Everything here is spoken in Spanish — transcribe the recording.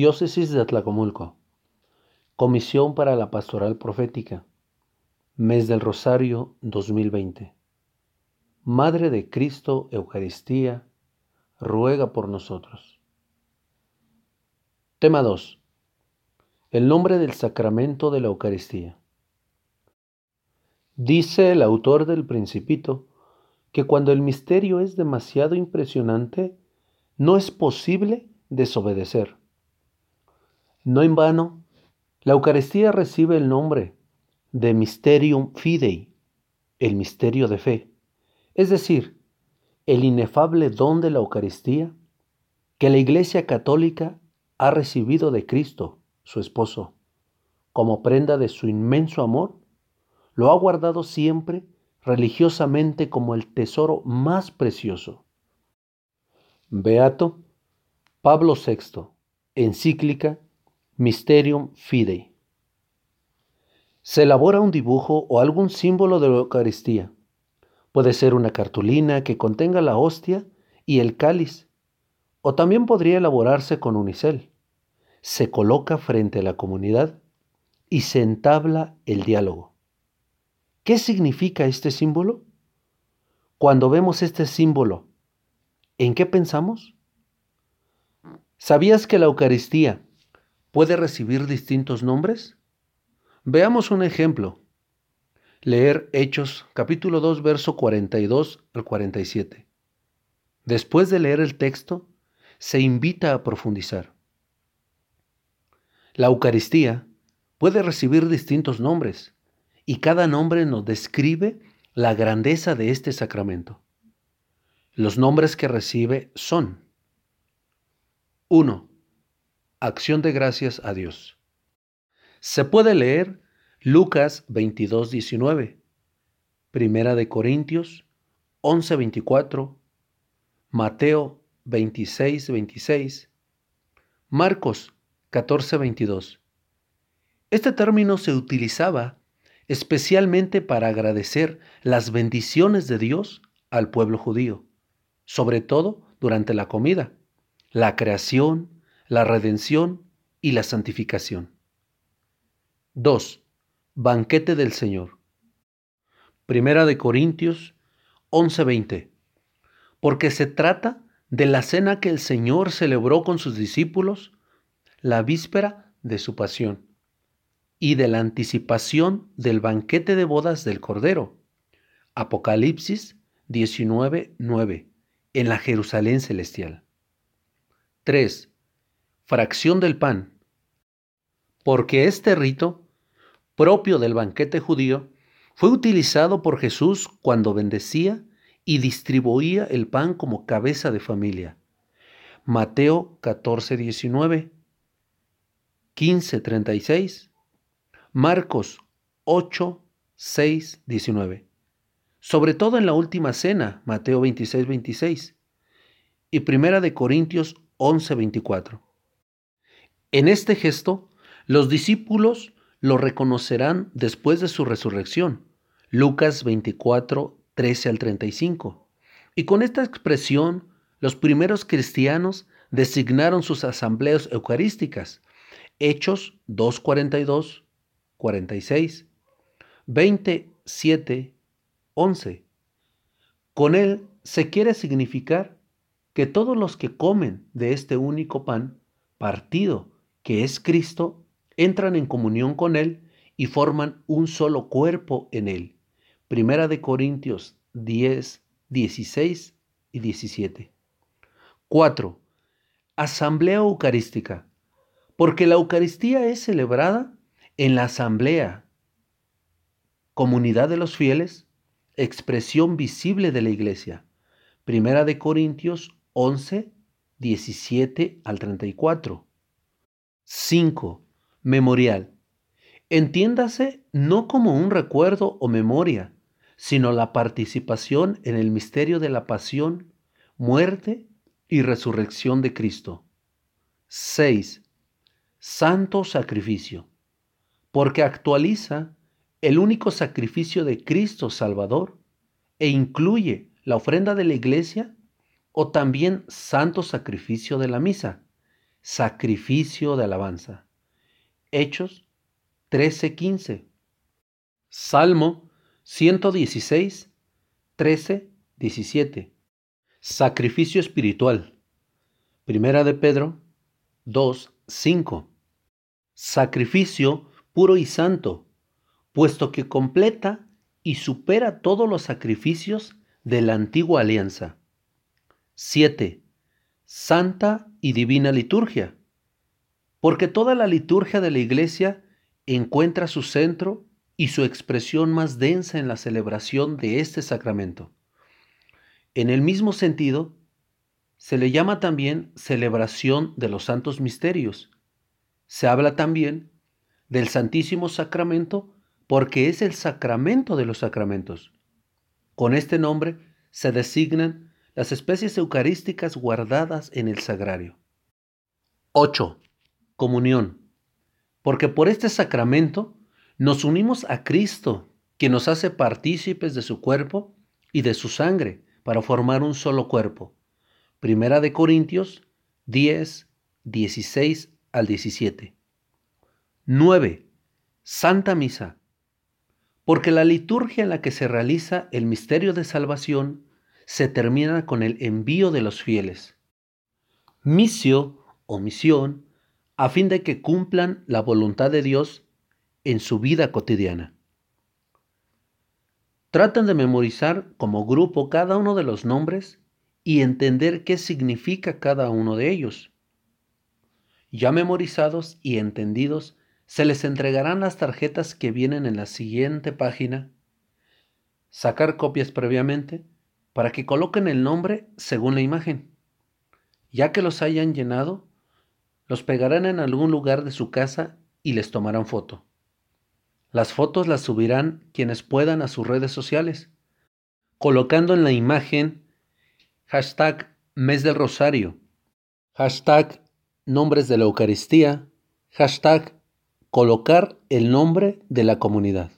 Diócesis de Atlacomulco. Comisión para la Pastoral Profética. Mes del Rosario 2020. Madre de Cristo, Eucaristía, ruega por nosotros. Tema 2. El nombre del sacramento de la Eucaristía. Dice el autor del Principito que cuando el misterio es demasiado impresionante, no es posible desobedecer. No en vano, la Eucaristía recibe el nombre de Mysterium Fidei, el misterio de fe, es decir, el inefable don de la Eucaristía que la Iglesia Católica ha recibido de Cristo, su esposo, como prenda de su inmenso amor, lo ha guardado siempre religiosamente como el tesoro más precioso. Beato Pablo VI, encíclica Mysterium Fidei. Se elabora un dibujo o algún símbolo de la Eucaristía. Puede ser una cartulina que contenga la hostia y el cáliz, o también podría elaborarse con unicel. Se coloca frente a la comunidad y se entabla el diálogo. ¿Qué significa este símbolo? Cuando vemos este símbolo, ¿en qué pensamos? ¿Sabías que la Eucaristía puede recibir distintos nombres? Veamos un ejemplo. Leer Hechos capítulo 2 verso 42 al 47. Después de leer el texto, se invita a profundizar. La Eucaristía puede recibir distintos nombres y cada nombre nos describe la grandeza de este sacramento. Los nombres que recibe son 1. Acción de gracias a Dios. Se puede leer Lucas 22, 19, Primera de Corintios 11, 24, Mateo 26, 26, Marcos 14, 22. Este término se utilizaba especialmente para agradecer las bendiciones de Dios al pueblo judío, sobre todo durante la comida, la creación, la redención y la santificación. 2. Banquete del Señor. Primera de Corintios 11:20. Porque se trata de la cena que el Señor celebró con sus discípulos la víspera de su pasión y de la anticipación del banquete de bodas del Cordero. Apocalipsis 19:9, en la Jerusalén celestial. 3. Fracción del pan. Porque este rito, propio del banquete judío, fue utilizado por Jesús cuando bendecía y distribuía el pan como cabeza de familia. Mateo 14:19, 15:36 Marcos 8, 6, 19. Sobre todo en la última cena, Mateo 26, 26. Y Primera de Corintios 11, 24. En este gesto, los discípulos lo reconocerán después de su resurrección. Lucas 24, 13 al 35. Y con esta expresión, los primeros cristianos designaron sus asambleas eucarísticas. Hechos 2.42, 46, 27, 11. Con él se quiere significar que todos los que comen de este único pan, partido, que es Cristo, entran en comunión con él y forman un solo cuerpo en él. Primera de Corintios 10, 16 y 17. 4. Asamblea Eucarística. Porque la Eucaristía es celebrada en la asamblea, comunidad de los fieles, expresión visible de la iglesia. Primera de Corintios 11, 17 al 34. 5. Memorial. Entiéndase no como un recuerdo o memoria, sino la participación en el misterio de la pasión, muerte y resurrección de Cristo. 6. Santo sacrificio porque actualiza el único sacrificio de Cristo Salvador e incluye la ofrenda de la iglesia o también santo sacrificio de la misa, sacrificio de alabanza. Hechos 13:15. Salmo 116, 13, 17. Sacrificio espiritual. Primera de Pedro 2, 5. Sacrificio puro y santo, puesto que completa y supera todos los sacrificios de la antigua alianza. 7. Santa y divina liturgia, porque toda la liturgia de la iglesia encuentra su centro y su expresión más densa en la celebración de este sacramento. En el mismo sentido, se le llama también celebración de los santos misterios. Se habla también del Santísimo Sacramento porque es el sacramento de los sacramentos. Con este nombre se designan las especies eucarísticas guardadas en el sagrario. 8. Comunión. Porque por este sacramento nos unimos a Cristo, que nos hace partícipes de su cuerpo y de su sangre para formar un solo cuerpo. Primera de Corintios 10, 16 al 17. 9. Santa Misa. Porque la liturgia en la que se realiza el misterio de salvación se termina con el envío de los fieles. Misio o misión a fin de que cumplan la voluntad de Dios en su vida cotidiana. Traten de memorizar como grupo cada uno de los nombres y entender qué significa cada uno de ellos. Ya memorizados y entendidos, se les entregarán las tarjetas que vienen en la siguiente página. Sacar copias previamente para que coloquen el nombre según la imagen. Ya que los hayan llenado, los pegarán en algún lugar de su casa y les tomarán foto. Las fotos las subirán quienes puedan a sus redes sociales, colocando en la imagen hashtag mes del rosario, hashtag nombres de la Eucaristía, hashtag colocar el nombre de la comunidad.